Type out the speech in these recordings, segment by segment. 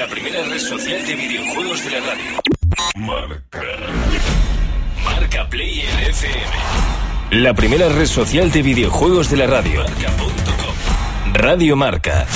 La primera red social de videojuegos de la radio. Marca. Marca Play en FM. La primera red social de videojuegos de la radio. Marca.com. Radio Marca.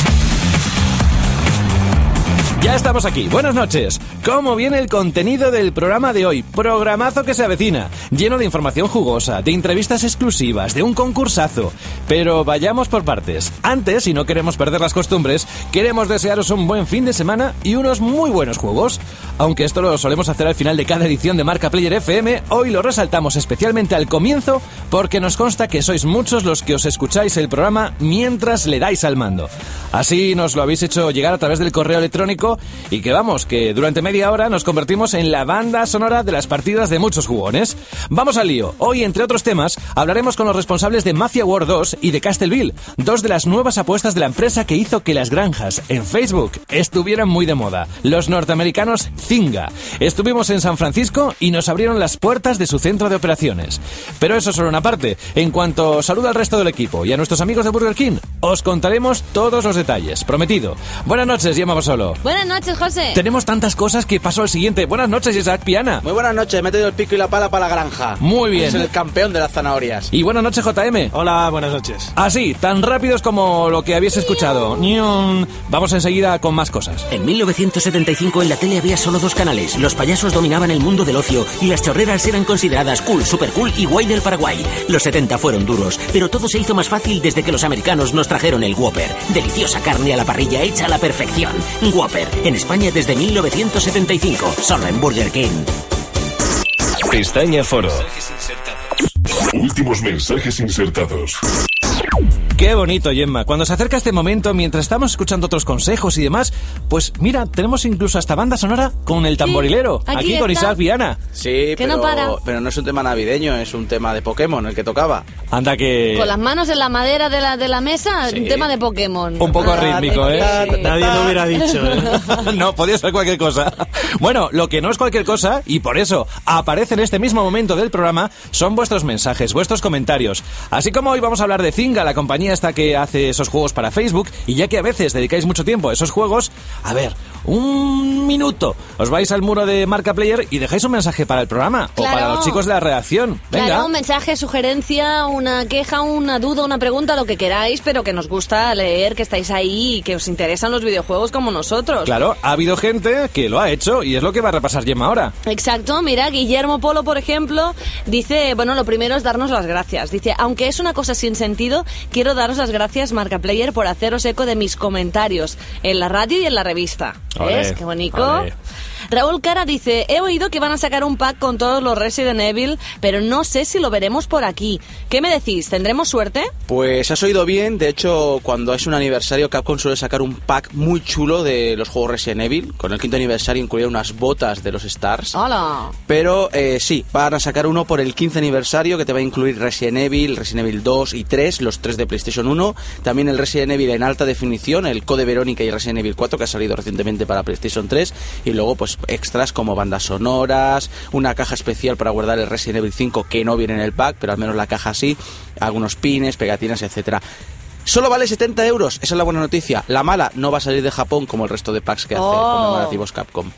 Ya estamos aquí. Buenas noches. ¿Cómo viene el contenido del programa de hoy? Programazo que se avecina, lleno de información jugosa, de entrevistas exclusivas, de un concursazo. Pero vayamos por partes. Antes, si no queremos perder las costumbres, queremos desearos un buen fin de semana y unos muy buenos juegos. Aunque esto lo solemos hacer al final de cada edición de Marca Player FM, hoy lo resaltamos especialmente al comienzo porque nos consta que sois muchos los que os escucháis el programa mientras le dais al mando. Así nos lo habéis hecho llegar a través del correo electrónico y que vamos, que durante media hora nos convertimos en la banda sonora de las partidas de muchos jugones. Vamos al lío. Hoy, entre otros temas, hablaremos con los responsables de Mafia War 2 y de Castleville, dos de las nuevas apuestas de la empresa que hizo que las granjas en Facebook estuvieran muy de moda, los norteamericanos Zynga. Estuvimos en San Francisco y nos abrieron las puertas de su centro de operaciones. Pero eso solo una parte. En cuanto saluda al resto del equipo y a nuestros amigos de Burger King, os contaremos todos los detalles. Prometido. Buenas noches, Gemma Solo. Buenas noches, José. Tenemos tantas cosas que paso al siguiente. Buenas noches, Isaac Piana. Muy buenas noches, he metido el pico y la pala para la granja. Muy bien. Es el campeón de las zanahorias. Y buenas noches, JM. Hola, buenas noches. Así, tan rápidos como lo que habéis escuchado. Niun. Vamos enseguida con más cosas. En 1975 en la tele había solo dos canales. Los payasos dominaban el mundo del ocio y las chorreras eran consideradas cool, super cool y guay del Paraguay. Los 70 fueron duros, pero todo se hizo más fácil desde que los americanos nos trajeron el Whopper. Deliciosa carne a la parrilla hecha a la perfección. Whopper, en España desde 1975, solo en Burger King. Pestaña Foro. Últimos mensajes insertados. Qué bonito, Gemma. Cuando se acerca este momento, mientras estamos escuchando otros consejos y demás, pues mira, tenemos incluso hasta banda sonora con el tamborilero. aquí aquí con. Isaac Viana. Sí, Que pero no para. pero no es un tema navideño, es un tema de Pokémon el que tocaba. Anda que... Con las manos en la madera de la, de la mesa, Sí. un tema de Pokémon. Un poco rítmico, ¿eh? Nadie lo hubiera dicho, ¿eh? no, podía ser cualquier cosa. Bueno, lo que no es cualquier cosa, y por eso aparece en este mismo momento del programa, son vuestros mensajes, vuestros comentarios. Así como hoy vamos a hablar de Zynga, la compañía esta que hace esos juegos para Facebook, y ya que a veces dedicáis mucho tiempo a esos juegos, a ver, un minuto, os vais al muro de Marca Player y dejáis un mensaje para el programa, o para los chicos de la redacción. Venga. Claro, un mensaje, sugerencia, una queja, una duda, una pregunta, lo que queráis, pero que nos gusta leer, que estáis ahí y que os interesan los videojuegos como nosotros. Claro, ha habido gente que lo ha hecho y es lo que va a repasar Gemma ahora. Exacto, mira, Guillermo Polo, por ejemplo, dice, bueno, lo primero es darnos las gracias. Dice, aunque es una cosa sin sentido, quiero daros las gracias, Marca Player, por haceros eco de mis comentarios en la radio y en la revista. Ole, ¿Ves? Qué bonito. ole. Raúl Cara dice, he oído que van a sacar un pack con todos los Resident Evil, pero no sé si lo veremos por aquí. ¿Qué me decís? ¿Tendremos suerte? Pues has oído bien, de hecho, cuando es un aniversario, Capcom suele sacar un pack muy chulo de los juegos Resident Evil. Con el quinto aniversario incluía unas botas de los Stars. Hola. Pero eh, sí, van a sacar uno por el 15 aniversario que te va a incluir Resident Evil, Resident Evil 2 y 3, los tres de PlayStation 1. También el Resident Evil en alta definición, el Code Verónica y Resident Evil 4 que ha salido recientemente para PlayStation 3. Y luego pues extras como bandas sonoras, una caja especial para guardar el Resident Evil 5 que no viene en el pack, pero al menos la caja sí, algunos pines, pegatinas, etcétera. Solo vale 70 euros, esa es la buena noticia. La mala no va a salir de Japón como el resto de packs que hace Oh. conmemorativos Capcom.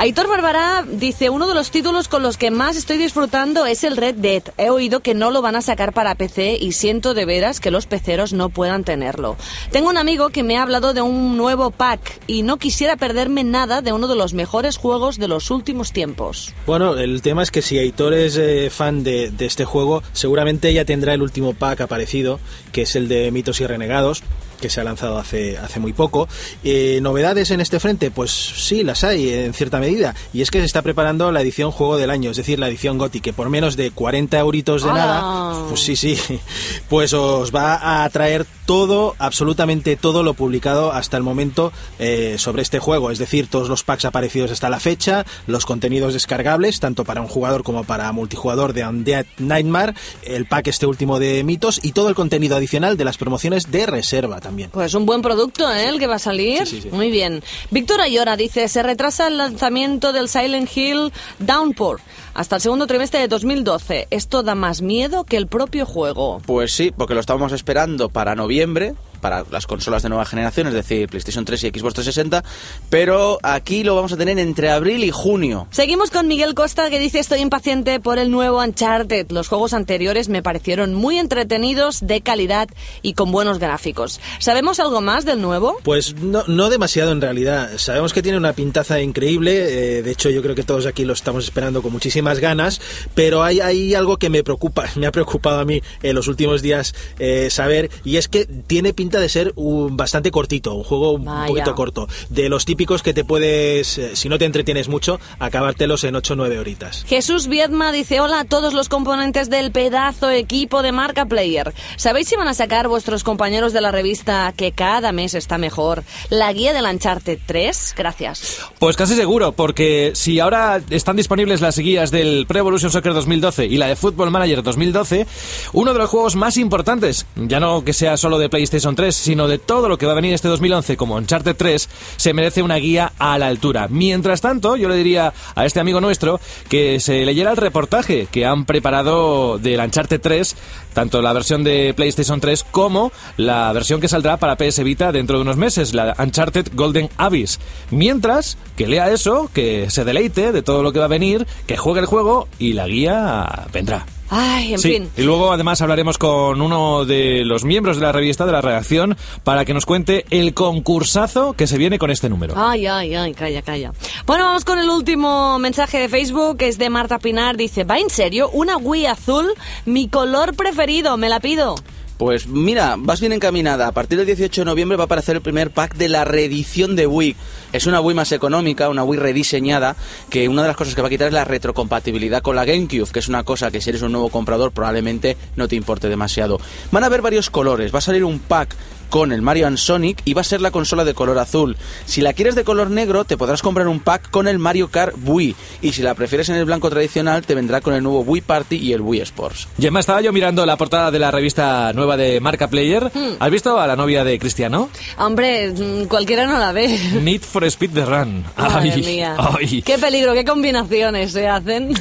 Aitor Barbará dice, uno de los títulos con los que más estoy disfrutando es el Red Dead. He oído que no lo van a sacar para PC y siento de veras que los peceros no puedan tenerlo. Tengo un amigo que me ha hablado de un nuevo pack y no quisiera perderme nada de uno de los mejores juegos de los últimos tiempos. Bueno, el tema es que si Aitor es eh, fan de, de este juego, seguramente ya tendrá el último pack aparecido, que es el de Mitos y Renegados que se ha lanzado hace, hace muy poco. Eh, ¿Novedades en este frente? Pues sí, las hay en cierta medida. Y es que se está preparando la edición Juego del Año, es decir, la edición GOTY, que por menos de 40 euritos de nada, pues sí, sí, pues os va a traer todo, absolutamente todo lo publicado hasta el momento eh, sobre este juego. Es decir, todos los packs aparecidos hasta la fecha, los contenidos descargables, tanto para un jugador como para multijugador de Undead Nightmare, el pack este último de mitos y todo el contenido adicional de las promociones de reserva también. Pues un buen producto, ¿eh? El que va a salir. Sí, sí, sí. Muy bien. Víctor Ayora dice, se retrasa el lanzamiento del Silent Hill Downpour hasta el segundo trimestre de 2012. Esto da más miedo que el propio juego. Pues sí, porque lo estábamos esperando para noviembre para las consolas de nueva generación, es decir, PlayStation 3 y Xbox 360, pero aquí lo vamos a tener entre abril y junio. Seguimos con Miguel Costa que dice estoy impaciente por el nuevo Uncharted. Los juegos anteriores me parecieron muy entretenidos, de calidad y con buenos gráficos. ¿Sabemos algo más del nuevo? Pues no, no demasiado en realidad. Sabemos que tiene una pintaza increíble, eh, de hecho yo creo que todos aquí lo estamos esperando con muchísimas ganas, pero hay, hay algo que me preocupa, me ha preocupado a mí en los últimos días eh, saber, y es que tiene pinta de ser un, bastante cortito, un juego un Vaya. poquito corto, de los típicos que te puedes, eh, si no te entretienes mucho, acabártelos en 8 o 9 horitas. Jesús Viedma dice hola a todos los componentes del pedazo equipo de Marca Player. ¿Sabéis si van a sacar vuestros compañeros de la revista que cada mes está mejor la guía del Uncharted 3? Gracias. Pues casi seguro, porque si ahora están disponibles las guías del Pro Evolution Soccer 2012 y la de Football Manager 2012, uno de los juegos más importantes, ya no que sea solo de PlayStation 3, sino de todo lo que va a venir este 2011 como Uncharted 3, se merece una guía a la altura. Mientras tanto, yo le diría a este amigo nuestro que se leyera el reportaje que han preparado del Uncharted 3, tanto la versión de PlayStation 3 como la versión que saldrá para PS Vita dentro de unos meses, la Uncharted Golden Abyss. Mientras, que lea eso, que se deleite de todo lo que va a venir, que juegue el juego y la guía vendrá. Ay, en sí, fin. y luego además hablaremos con uno de los miembros de la revista, de la redacción, para que nos cuente el concursazo que se viene con este número. Ay, ay, ay, calla, calla. Bueno, vamos con el último mensaje de Facebook, es de Marta Pinar, dice, ¿va en serio? ¿Una Wii azul? Mi color preferido, me la pido. Pues mira, vas bien encaminada. A partir del 18 de noviembre va a aparecer el primer pack de la reedición de Wii. Es una Wii más económica, una Wii rediseñada, que una de las cosas que va a quitar es la retrocompatibilidad con la GameCube, que es una cosa que si eres un nuevo comprador probablemente no te importe demasiado. Van a haber varios colores, va a salir un pack con el Mario and Sonic y va a ser la consola de color azul. Si la quieres de color negro, te podrás comprar un pack con el Mario Kart Wii. Y si la prefieres en el blanco tradicional, te vendrá con el nuevo Wii Party y el Wii Sports. Gemma, estaba yo mirando la portada de la revista nueva de Marca Player. ¿Has visto a la novia de Cristiano? Hombre, mm, cualquiera no la ve. Need for Speed the Run. Madre Ay, mía. ay. Qué peligro, qué combinaciones se hacen.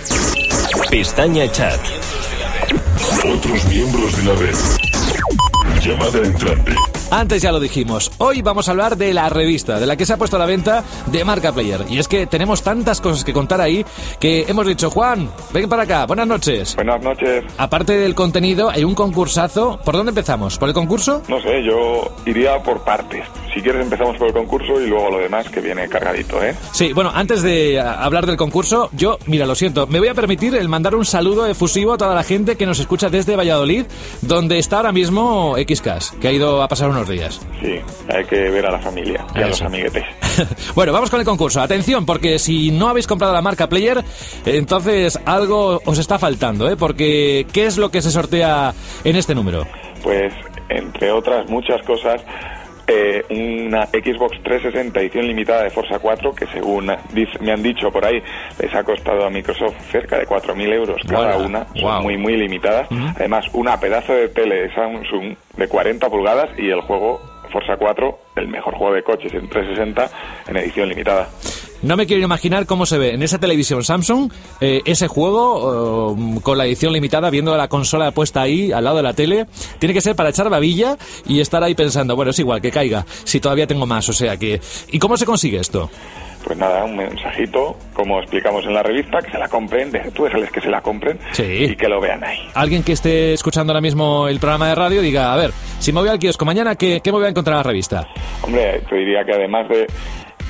Pestaña Chat. Otros miembros de la red. Llamada entrante. Antes ya lo dijimos, hoy vamos a hablar de la revista, de la que se ha puesto a la venta de Marca Player. Y es que tenemos tantas cosas que contar ahí que hemos dicho, Juan, ven para acá, buenas noches. Buenas noches. Aparte del contenido, hay un concursazo. ¿Por dónde empezamos? ¿Por el concurso? No sé, yo iría por partes. Si quieres empezamos por el concurso y luego lo demás que viene cargadito, ¿eh? Sí, bueno, antes de hablar del concurso, yo, mira, lo siento, me voy a permitir el mandar un saludo efusivo a toda la gente que nos escucha desde Valladolid, donde está ahora mismo XCAS, que ha ido a pasar unos días. Sí, hay que ver a la familia y a los amiguetes. bueno, vamos con el concurso. Atención, porque si no habéis comprado la marca Player, entonces algo os está faltando, ¿eh? Porque, ¿qué es lo que se sortea en este número? Pues, entre otras muchas cosas, eh, una Xbox 360 edición limitada de Forza 4 que según me han dicho por ahí les ha costado a Microsoft cerca de 4.000 euros cada Guau, una, son guau. muy muy limitadas. Además una pedazo de tele de Samsung de 40 pulgadas y el juego Forza 4 el mejor juego de coches en 360 en edición limitada No me quiero imaginar cómo se ve en esa televisión Samsung eh, ese juego eh, con la edición limitada, viendo la consola puesta ahí al lado de la tele. Tiene que ser para echar babilla y estar ahí pensando, bueno, es igual que caiga, si todavía tengo más, o sea que... ¿Y cómo se consigue esto? pues nada, un mensajito, como explicamos en la revista, que se la compren, tú déjales que se la compren Sí. y que lo vean ahí. Alguien que esté escuchando ahora mismo el programa de radio diga, a ver, si me voy al kiosco mañana, ¿qué, qué me voy a encontrar en la revista? Hombre, te diría que además de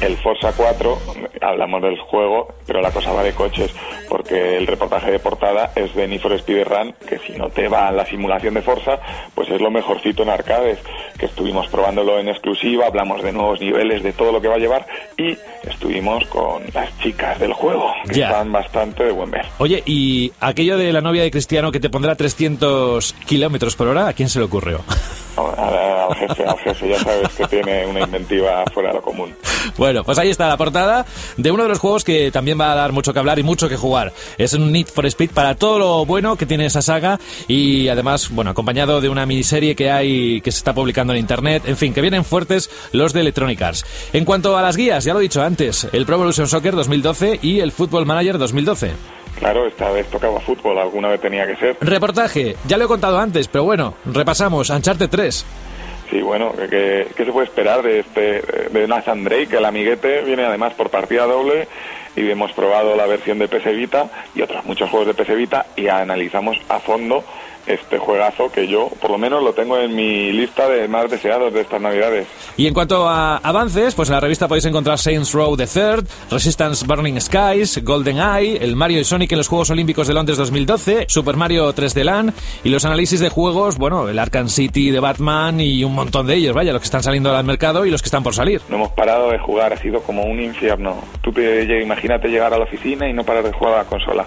el Forza 4, hablamos del juego, pero la cosa va de coches, porque el reportaje de portada es de Need for Speed Run, que si no te va la simulación de Forza, pues es lo mejorcito en arcades, que estuvimos probándolo en exclusiva, hablamos de nuevos niveles, de todo lo que va a llevar, y estuvimos con las chicas del juego, que Ya. están bastante de buen ver. Oye, ¿y aquello de la novia de Cristiano que te pondrá 300 kilómetros por hora, a quién se le ocurrió? Al, jefe, al jefe, ya sabes que tiene una inventiva fuera de lo común. Bueno, pues ahí está la portada de uno de los juegos que también va a dar mucho que hablar y mucho que jugar. Es un Need for Speed para todo lo bueno que tiene esa saga y además, bueno, acompañado de una miniserie que hay que se está publicando en internet. En fin, que vienen fuertes los de Electronic Arts. En cuanto a las guías, ya lo he dicho antes, el Pro Evolution Soccer 2012 y el Football Manager 2012. Claro, esta vez tocaba fútbol, alguna vez tenía que ser. Reportaje, ya lo he contado antes, pero bueno, repasamos, Uncharted 3. Sí, bueno, ¿qué, qué se puede esperar de este de Nathan Drake? El amiguete viene además por partida doble y hemos probado la versión de PS Vita y otros muchos juegos de PS Vita y analizamos a fondo este juegazo que yo por lo menos lo tengo en mi lista de más deseados de estas navidades. Y en cuanto a avances, pues en la revista podéis encontrar Saints Row the Third, Resistance Burning Skies, Golden Eye, el Mario y Sonic en los Juegos Olímpicos de Londres 2012, Super Mario 3D Land y los análisis de juegos, bueno, el Arkham City de Batman y un montón de ellos, vaya, los que están saliendo al mercado y los que están por salir. No hemos parado de jugar, ha sido como un infierno. Tú te, imagínate llegar a la oficina y no parar de jugar a la consola.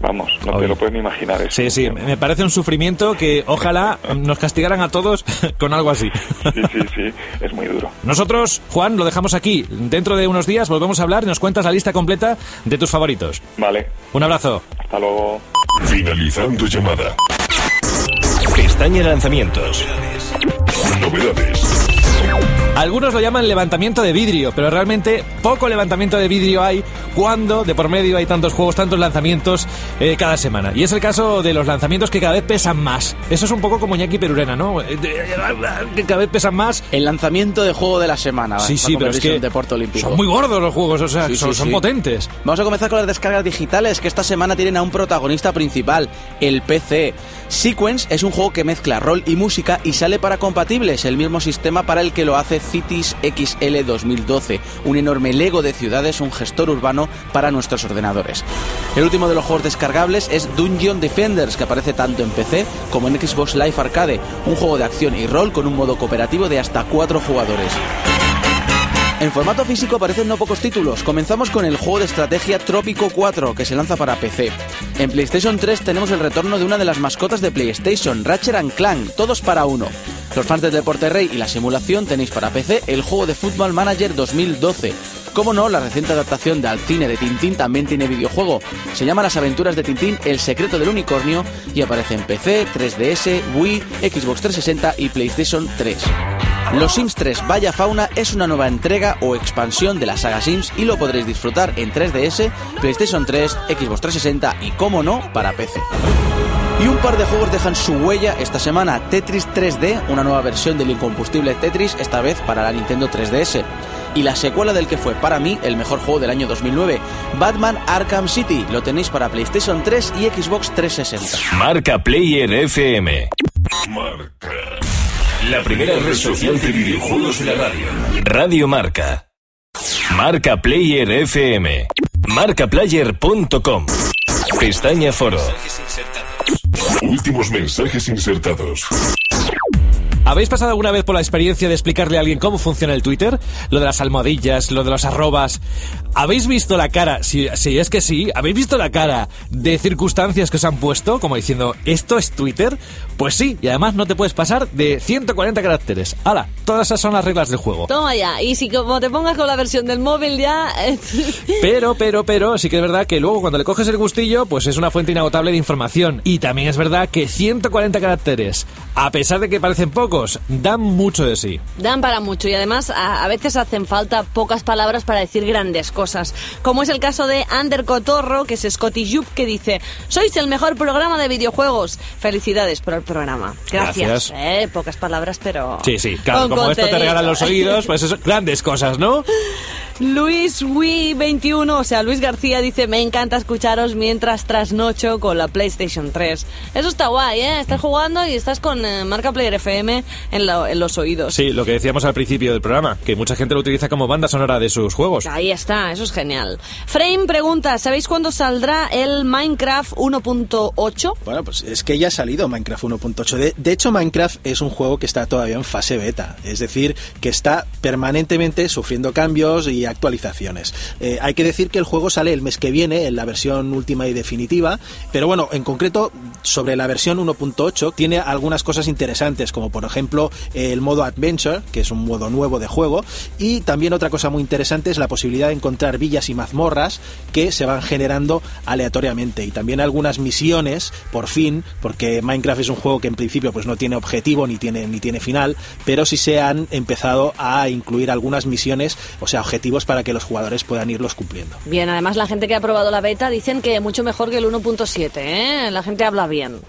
Vamos, no te lo puedes ni imaginar eso. Sí, sí, me parece un sufrimiento que ojalá nos castigaran a todos con algo así. Sí, sí, sí, es muy duro. Nosotros, Juan, lo dejamos aquí. Dentro de unos días volvemos a hablar y nos cuentas la lista completa de tus favoritos. Vale. Un abrazo. Hasta luego. Finalizando llamada. Pestaña lanzamientos. Novedades. Algunos lo llaman levantamiento de vidrio, pero realmente poco levantamiento de vidrio hay cuando de por medio hay tantos juegos, tantos lanzamientos eh, cada semana. Y es el caso de los lanzamientos que cada vez pesan más. Eso es un poco como Ñaki Perurena, ¿no? Eh, que cada vez pesan más. El lanzamiento de juego de la semana. Sí, sí, pero es que deporte olímpico. son muy gordos los juegos, o sea, Sí, son, sí, son sí. potentes. Vamos a comenzar con las descargas digitales que esta semana tienen a un protagonista principal, el PC. Sequence es un juego que mezcla rol y música y sale para compatibles, el mismo sistema para el que lo hace Cities XL 2012, un enorme Lego de ciudades, un gestor urbano para nuestros ordenadores. El último de los juegos descargables es Dungeon Defenders, que aparece tanto en PC como en Xbox Live Arcade, un juego de acción y rol con un modo cooperativo de hasta 4 jugadores. En formato físico aparecen no pocos títulos. Comenzamos con el juego de estrategia Trópico 4, que se lanza para PC. En PlayStation 3 tenemos el retorno de una de las mascotas de PlayStation, Ratchet and Clank, todos para uno. Los fans del deporte rey y la simulación tenéis para PC el juego de Football Manager 2012. Como no, la reciente adaptación de al cine de Tintín también tiene videojuego. Se llama Las aventuras de Tintín, El secreto del unicornio y aparece en PC, 3DS, Wii, Xbox 360 y PlayStation 3. Los Sims 3 Vaya Fauna es una nueva entrega o expansión de la saga Sims y lo podréis disfrutar en 3DS, PlayStation 3, Xbox 360 y, como no, para PC. Y un par de juegos dejan su huella esta semana. Tetris 3D, una nueva versión del incombustible Tetris, esta vez para la Nintendo 3DS. Y la secuela del que fue para mí el mejor juego del año 2009, Batman Arkham City. Lo tenéis para PlayStation 3 y Xbox 360. Marca Player FM. Marca. La primera red social de videojuegos de la radio. Radio Marca. Marca Player FM. Marcaplayer.com. Pestaña Foro. Últimos mensajes insertados. ¿Habéis pasado alguna vez por la experiencia de explicarle a alguien cómo funciona el Twitter? Lo de las almohadillas, lo de los arrobas. ¿Habéis visto la cara? Si, si es que sí, ¿habéis visto la cara de circunstancias que os han puesto? Como diciendo, ¿esto es Twitter? Pues sí, y además no te puedes pasar de 140 caracteres. ¡Hala! Todas esas son las reglas del juego. Toma ya. Y si como te pongas con la versión del móvil ya... eh, Pero, pero, pero, sí que es verdad que luego cuando le coges el gustillo, pues es una fuente inagotable de información. Y también es verdad que 140 caracteres, a pesar de que parecen pocos, dan mucho de sí. Dan para mucho y además a, a veces hacen falta pocas palabras para decir grandes cosas. Como es el caso de Ander Cotorro, que es Scotty Jup, que dice: Sois el mejor programa de videojuegos. Felicidades por el programa. Gracias. Gracias. Eh, pocas palabras, pero. Sí, sí, claro, como esto te contenido. regalan los oídos, pues eso, grandes cosas, ¿no? Luis Wii 21, o sea, Luis García dice, me encanta escucharos mientras trasnocho con la PlayStation 3. Eso está guay, ¿eh? Estás jugando y estás con eh, marca Player FM en, la- en los oídos. Sí, lo que decíamos al principio del programa, que mucha gente lo utiliza como banda sonora de sus juegos. Ahí está, eso es genial. Frame pregunta, ¿sabéis cuándo saldrá el Minecraft 1.8? Bueno, pues es que ya ha salido Minecraft 1.8. De, de hecho, Minecraft es un juego que está todavía en fase beta, es decir, que está permanentemente sufriendo cambios y actualizaciones. Eh, hay que decir que el juego sale el mes que viene en la versión última y definitiva, pero bueno, en concreto, sobre la versión 1.8 tiene algunas cosas interesantes, como por ejemplo el modo Adventure, que es un modo nuevo de juego, y también otra cosa muy interesante es la posibilidad de encontrar villas y mazmorras que se van generando aleatoriamente y también algunas misiones por fin porque Minecraft es un juego que en principio pues no tiene objetivo ni tiene ni tiene final pero sí se han empezado a incluir algunas misiones o sea objetivos para que los jugadores puedan irlos cumpliendo Bien, además la gente que ha probado la beta dicen que mucho mejor que el 1.7, ¿eh? La gente habla bien.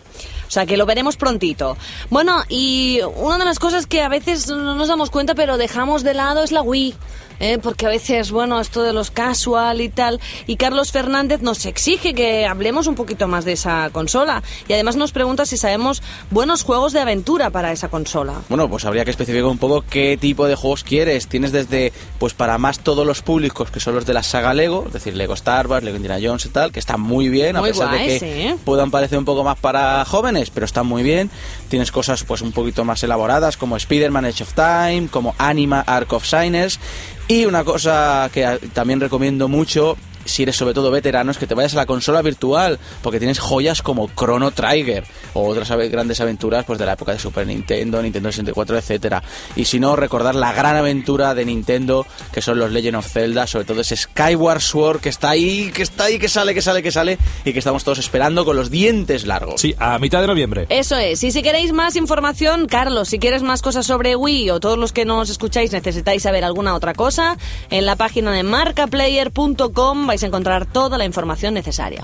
O sea que lo veremos prontito. Bueno, y una de las cosas que a veces no nos damos cuenta pero dejamos de lado es la Wii. ¿eh? porque a veces, bueno, esto de los casual y tal, y Carlos Fernández nos exige que hablemos un poquito más de esa consola, y además nos pregunta si sabemos buenos juegos de aventura para esa consola. Bueno, pues habría que especificar un poco qué tipo de juegos quieres. Tienes desde, pues para más todos los públicos, que son los de la saga Lego, es decir, Lego Star Wars, Lego Indiana Jones y tal, que están muy bien, a Muy pesar guay, de que sí. puedan parecer un poco más para jóvenes, pero están muy bien. Tienes cosas pues un poquito más elaboradas, como Spider-Man Edge of Time, como Anima Arc of Signers. Y una cosa que también recomiendo mucho, si eres sobre todo veterano, es que te vayas a la consola virtual, porque tienes joyas como Chrono Trigger o otras grandes aventuras pues de la época de Super Nintendo, Nintendo 64, etcétera. Y si no, recordar la gran aventura de Nintendo, que son los Legend of Zelda, sobre todo ese Skyward Sword que está ahí, que está ahí, que sale, que sale, que sale, y que estamos todos esperando con los dientes largos. Sí, a mitad de noviembre. Eso es. Y si queréis más información, Carlos, si quieres más cosas sobre Wii o todos los que nos escucháis necesitáis saber alguna otra cosa, en la página de marcaplayer.com vais a encontrar toda la información necesaria.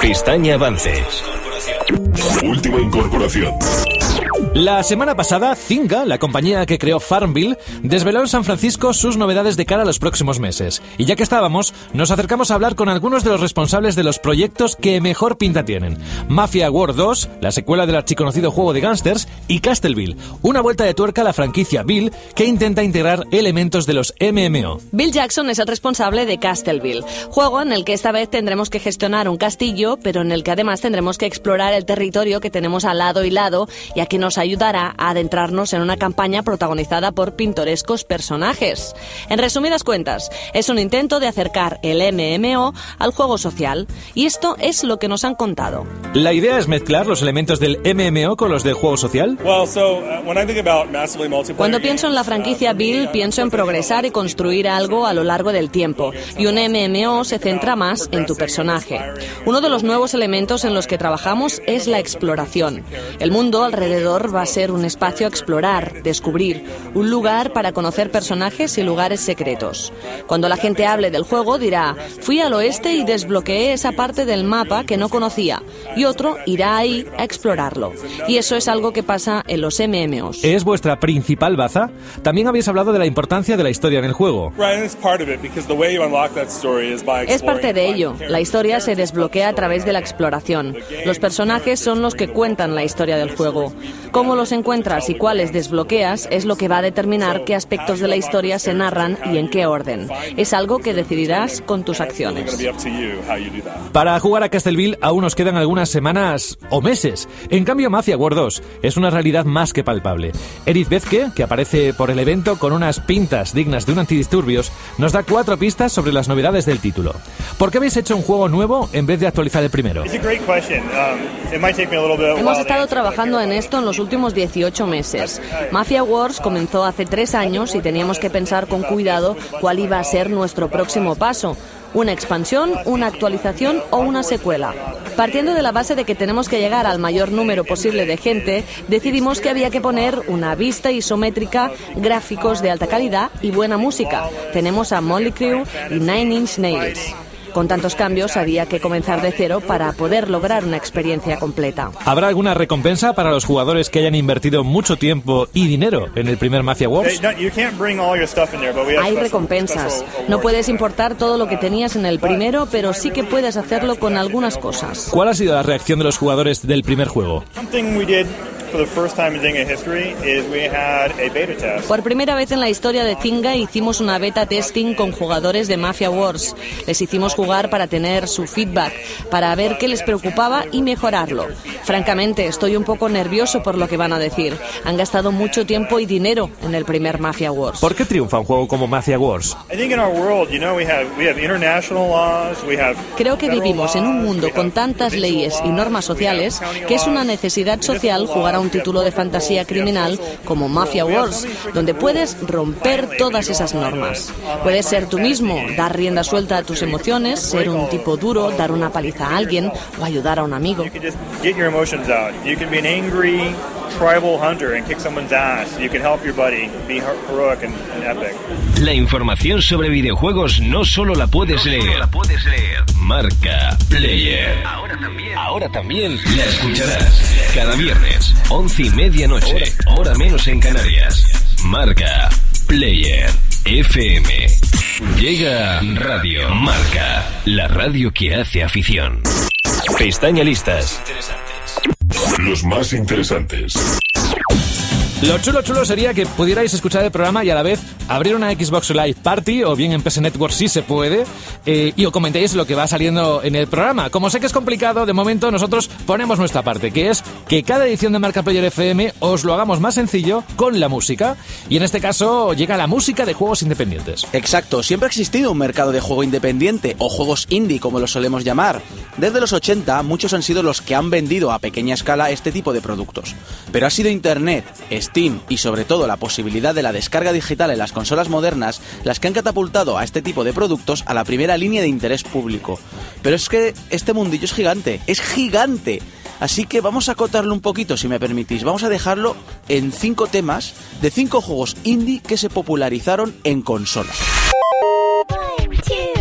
Pestaña Última incorporación. La semana pasada, Zynga, la compañía que creó Farmville, desveló en San Francisco sus novedades de cara a los próximos meses. Y ya que estábamos, nos acercamos a hablar con algunos de los responsables de los proyectos que mejor pinta tienen. Mafia War 2, la secuela del archiconocido juego de gángsters, y Castleville, una vuelta de tuerca a la franquicia Bill que intenta integrar elementos de los MMO. Bill Jackson es el responsable de Castleville, juego en el que esta vez tendremos que gestionar un castillo, pero en el que además tendremos que explorar el territorio que tenemos al lado y lado, ya que nos ayudará a adentrarnos en una campaña protagonizada por pintorescos personajes. En resumidas cuentas, es un intento de acercar el MMO al juego social, y esto es lo que nos han contado. La idea es mezclar los elementos del MMO con los del juego social. Cuando pienso en la franquicia Bill, pienso en progresar y construir algo a lo largo del tiempo, y un MMO se centra más en tu personaje. Uno de los nuevos elementos en los que trabajamos es la exploración. El mundo alrededor va a ser un espacio a explorar, descubrir, un lugar para conocer personajes y lugares secretos. Cuando la gente hable del juego dirá, fui al oeste y desbloqueé esa parte del mapa que no conocía, y otro irá ahí a explorarlo. Y eso es algo que pasa en los MMOs. ¿Es vuestra principal baza? También habéis hablado de la importancia de la historia en el juego. Es parte de ello. La historia se desbloquea a través de la exploración. Los personajes son los que cuentan la historia del juego. Cómo los encuentras y cuáles desbloqueas es lo que va a determinar qué aspectos de la historia se narran y en qué orden. Es algo que decidirás con tus acciones. Para jugar a Castleville aún nos quedan algunas semanas o meses. En cambio, Mafia War 2 es una realidad más que palpable. Eric Bezke, que aparece por el evento con unas pintas dignas de un antidisturbios, nos da cuatro pistas sobre las novedades del título. ¿Por qué habéis hecho un juego nuevo en vez de actualizar el primero? Hemos estado trabajando en esto en los últimos 18 meses. Mafia Wars comenzó hace tres años y teníamos que pensar con cuidado cuál iba a ser nuestro próximo paso. Una expansión, una actualización o una secuela. Partiendo de la base de que tenemos que llegar al mayor número posible de gente, decidimos que había que poner una vista isométrica, gráficos de alta calidad y buena música. Tenemos a Molly Crew y Nine Inch Nails. Con tantos cambios había que comenzar de cero para poder lograr una experiencia completa. ¿Habrá alguna recompensa para los jugadores que hayan invertido mucho tiempo y dinero en el primer Mafia Wars? Hay recompensas. No puedes importar todo lo que tenías en el primero, pero sí que puedes hacerlo con algunas cosas. ¿Cuál ha sido la reacción de los jugadores del primer juego? Por primera vez en la historia de Zynga hicimos una beta testing con jugadores de Mafia Wars. Les hicimos jugar para tener su feedback, para ver qué les preocupaba y mejorarlo. Francamente, estoy un poco nervioso por lo que van a decir. Han gastado mucho tiempo y dinero en el primer Mafia Wars. ¿Por qué triunfa un juego como Mafia Wars? Creo que vivimos en un mundo con tantas leyes y normas sociales que es una necesidad social jugar a un título de fantasía criminal como Mafia Wars, donde puedes romper todas esas normas. Puedes ser tú mismo, dar rienda suelta a tus emociones, ser un tipo duro, dar una paliza a alguien o ayudar a un amigo. Tribal hunter and kick someone's ass. You can help your buddy be heroic and, and epic. La información sobre videojuegos no solo la puedes leer, la puedes leer. Marca Player. Ahora también, ahora también la escucharás cada viernes, once y media noche, hora menos en Canarias. Marca Player FM. Llega Radio Marca, la radio que hace afición. Pestaña listas. Los más interesantes. Lo chulo chulo sería que pudierais escuchar el programa y a la vez abrir una Xbox Live Party o bien en PS Network si se puede eh, y os comentéis lo que va saliendo en el programa. Como sé que es complicado, de momento nosotros ponemos nuestra parte, que es que cada edición de Marca Player FM os lo hagamos más sencillo con la música. Y en este caso llega la música de juegos independientes. Exacto, siempre ha existido un mercado de juego independiente o juegos indie como lo solemos llamar. Desde los 80 muchos han sido los que han vendido a pequeña escala este tipo de productos. Pero ha sido Internet, Steam y sobre todo la posibilidad de la descarga digital en las consolas modernas las que han catapultado a este tipo de productos a la primera línea de interés público. Pero es que este mundillo es gigante, es gigante. Así que vamos a acotarlo un poquito, si me permitís. Vamos a dejarlo en cinco temas de cinco juegos indie que se popularizaron en consola. Hubo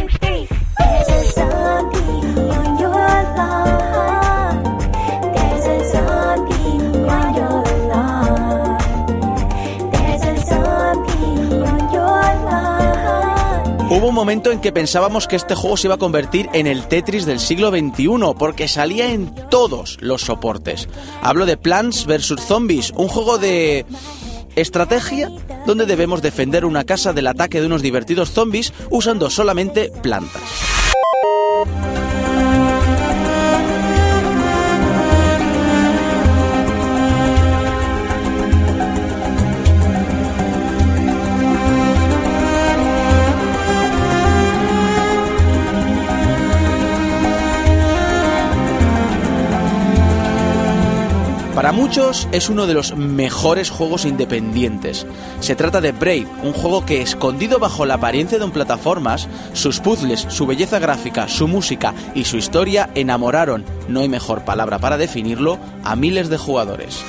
momento en que pensábamos que este juego se iba a convertir en el Tetris del siglo XXI, porque salía en todos los soportes. Hablo de Plants vs. Zombies, un juego de estrategia donde debemos defender una casa del ataque de unos divertidos zombies usando solamente plantas. Para muchos es uno de los mejores juegos independientes. Se trata de Brave, un juego que escondido bajo la apariencia de un plataformas, sus puzzles, su belleza gráfica, su música y su historia enamoraron, no hay mejor palabra para definirlo, a miles de jugadores.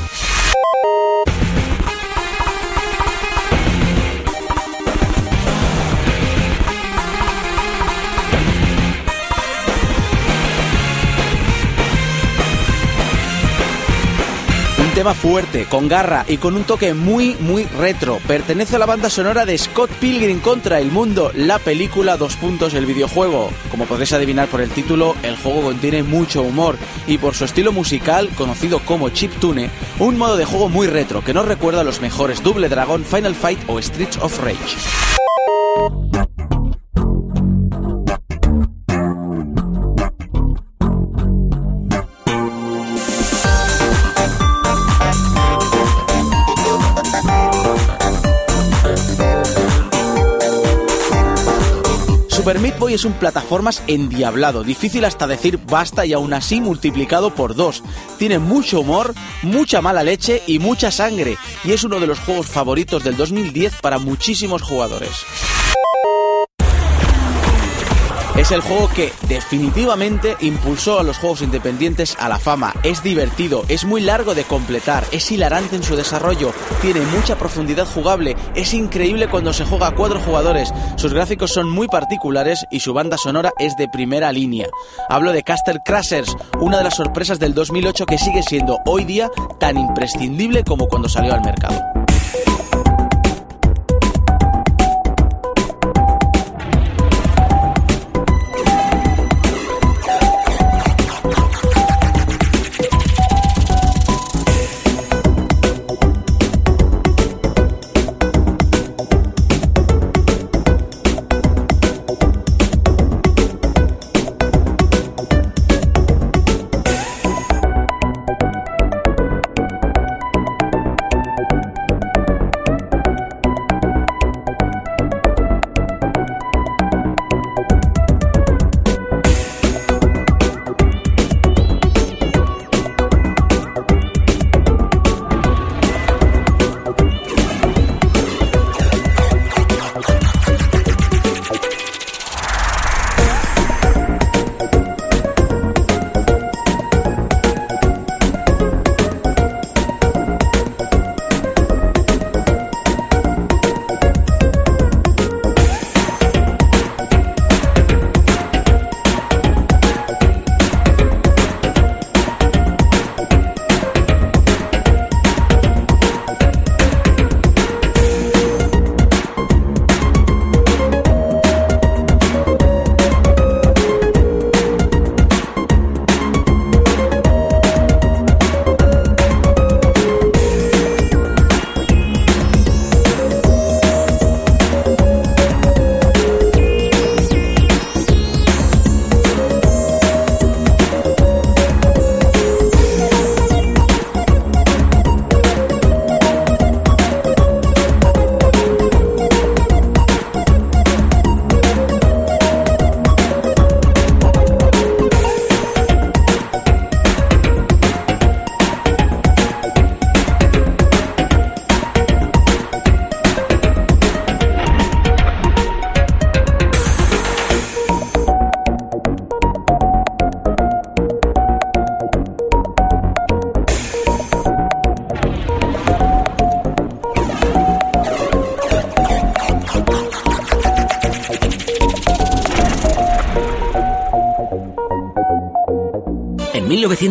Tema fuerte, con garra y con un toque muy, muy retro. Pertenece a la banda sonora de Scott Pilgrim contra el mundo, la película Dos Puntos, el videojuego. Como podéis adivinar por el título, el juego contiene mucho humor y por su estilo musical, conocido como chiptune, un modo de juego muy retro que nos recuerda a los mejores Double Dragon, Final Fight o Streets of Rage. Super Meat Boy es un plataformas endiablado, difícil hasta decir basta y aún así multiplicado por dos. Tiene mucho humor, mucha mala leche y mucha sangre, y es uno de los juegos favoritos del 2010 para muchísimos jugadores. Es el juego que definitivamente impulsó a los juegos independientes a la fama. Es divertido, es muy largo de completar, es hilarante en su desarrollo, tiene mucha profundidad jugable, es increíble cuando se juega a cuatro jugadores, sus gráficos son muy particulares y su banda sonora es de primera línea. Hablo de Castle Crashers, una de las sorpresas del 2008 que sigue siendo hoy día tan imprescindible como cuando salió al mercado.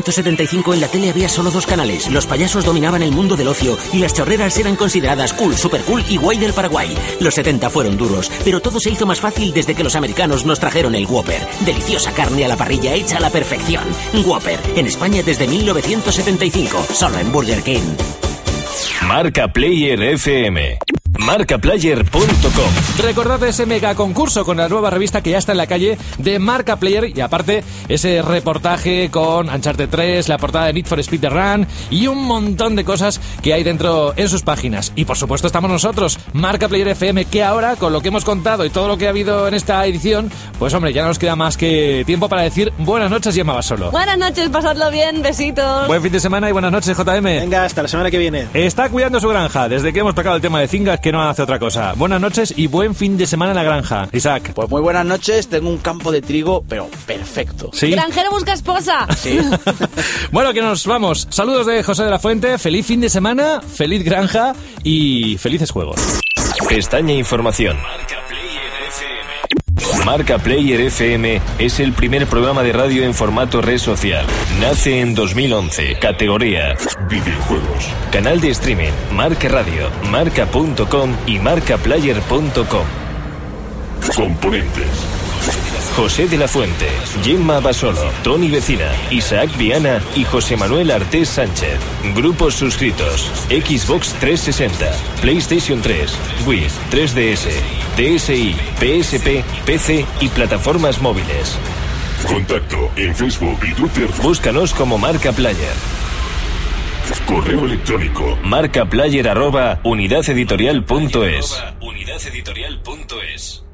1975 en la tele había solo dos canales. Los payasos dominaban el mundo del ocio y las chorreras eran consideradas cool, super cool y guay del Paraguay. Los 70 fueron duros, pero todo se hizo más fácil desde que los americanos nos trajeron el Whopper. Deliciosa carne a la parrilla hecha a la perfección. Whopper, en España desde 1975, solo en Burger King. Marca Player FM. Marcaplayer.com Recordad ese mega concurso con la nueva revista que ya está en la calle de Marca Player y aparte ese reportaje con Uncharted 3, la portada de Need for Speed The Run y un montón de cosas que hay dentro en sus páginas. Y por supuesto estamos nosotros, Marca Player FM, que ahora con lo que hemos contado y todo lo que ha habido en esta edición, pues hombre, ya no nos queda más que tiempo para decir buenas noches y amaba solo. Buenas noches, pasadlo bien, besitos. Buen fin de semana y buenas noches JM. Venga, hasta la semana que viene. Está cuidando su granja desde que hemos tocado el tema de Que no hace otra cosa. Buenas noches y buen fin de semana en la granja. Isaac. Pues muy buenas noches, tengo un campo de trigo, pero perfecto. ¿Sí? Granjero busca esposa. Sí. bueno, que nos vamos. Saludos de José de la Fuente, feliz fin de semana, feliz granja y felices juegos. Pestaña Información. Marca Player FM es el primer programa de radio en formato red social. Nace en 2011. Categoría Videojuegos. Canal de streaming. Marca Radio. Marca.com y marcaplayer.com. Componentes. José de la Fuente, Gemma Basolo, Tony Vecina, Isaac Viana y José Manuel Artés Sánchez. Grupos suscritos: Xbox 360, PlayStation 3, Wii, 3DS, DSi, PSP, PC y plataformas móviles. Contacto en Facebook y Twitter. Búscanos como Marca Player. Correo electrónico. Marcaplayer arroba unidadeditorial.es. Unidadeditorial.es.